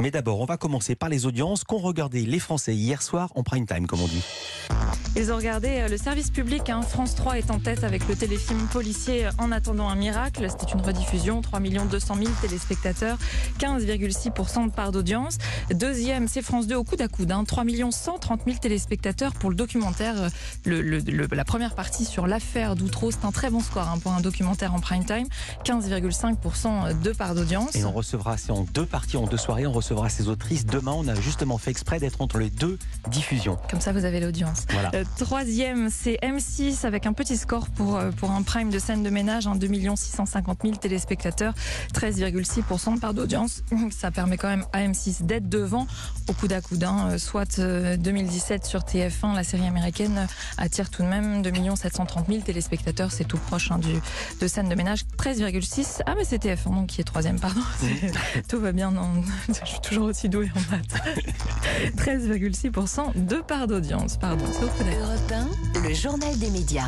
Mais d'abord, on va commencer par les audiences qu'ont regardé les Français hier soir en prime time, comme on dit. Ils ont regardé euh, le service public. hein. France 3 est en tête avec le téléfilm policier euh, En attendant un miracle. C'était une rediffusion. 3 200 000 téléspectateurs, 15,6% de part d'audience. Deuxième, c'est France 2 au coude à coude. Hein. 3 130 000 téléspectateurs pour le documentaire. euh, le- le- le- la première partie sur l'affaire d'Outreau. C'est un très bon score hein, pour un documentaire en prime time. 15,5% de part d'audience. Et on recevra, c'est en deux parties, en deux soirées, on recevra ces autrices. Demain, on a justement fait exprès d'être entre les deux diffusions. Comme ça, vous avez l'audience. Voilà. Euh, troisième, c'est M6 avec un petit score pour, euh, pour un prime de scène de ménage, hein, 2 650 000 téléspectateurs, 13,6% de part d'audience. Ça permet quand même à M6 d'être devant au coude à coude. hein. Euh, Soit euh, 2017 sur TF1, la série américaine attire tout de même 2 730 000 téléspectateurs. C'est tout proche hein, du, de scène de ménage, 13,6. Ah mais c'est TF1 donc qui est troisième, pardon. Tout va bien, non. Suis toujours aussi douée en maths. 13,6% de part d'audience, pardon. C'est au coude à coude. Europe 1, le journal des médias.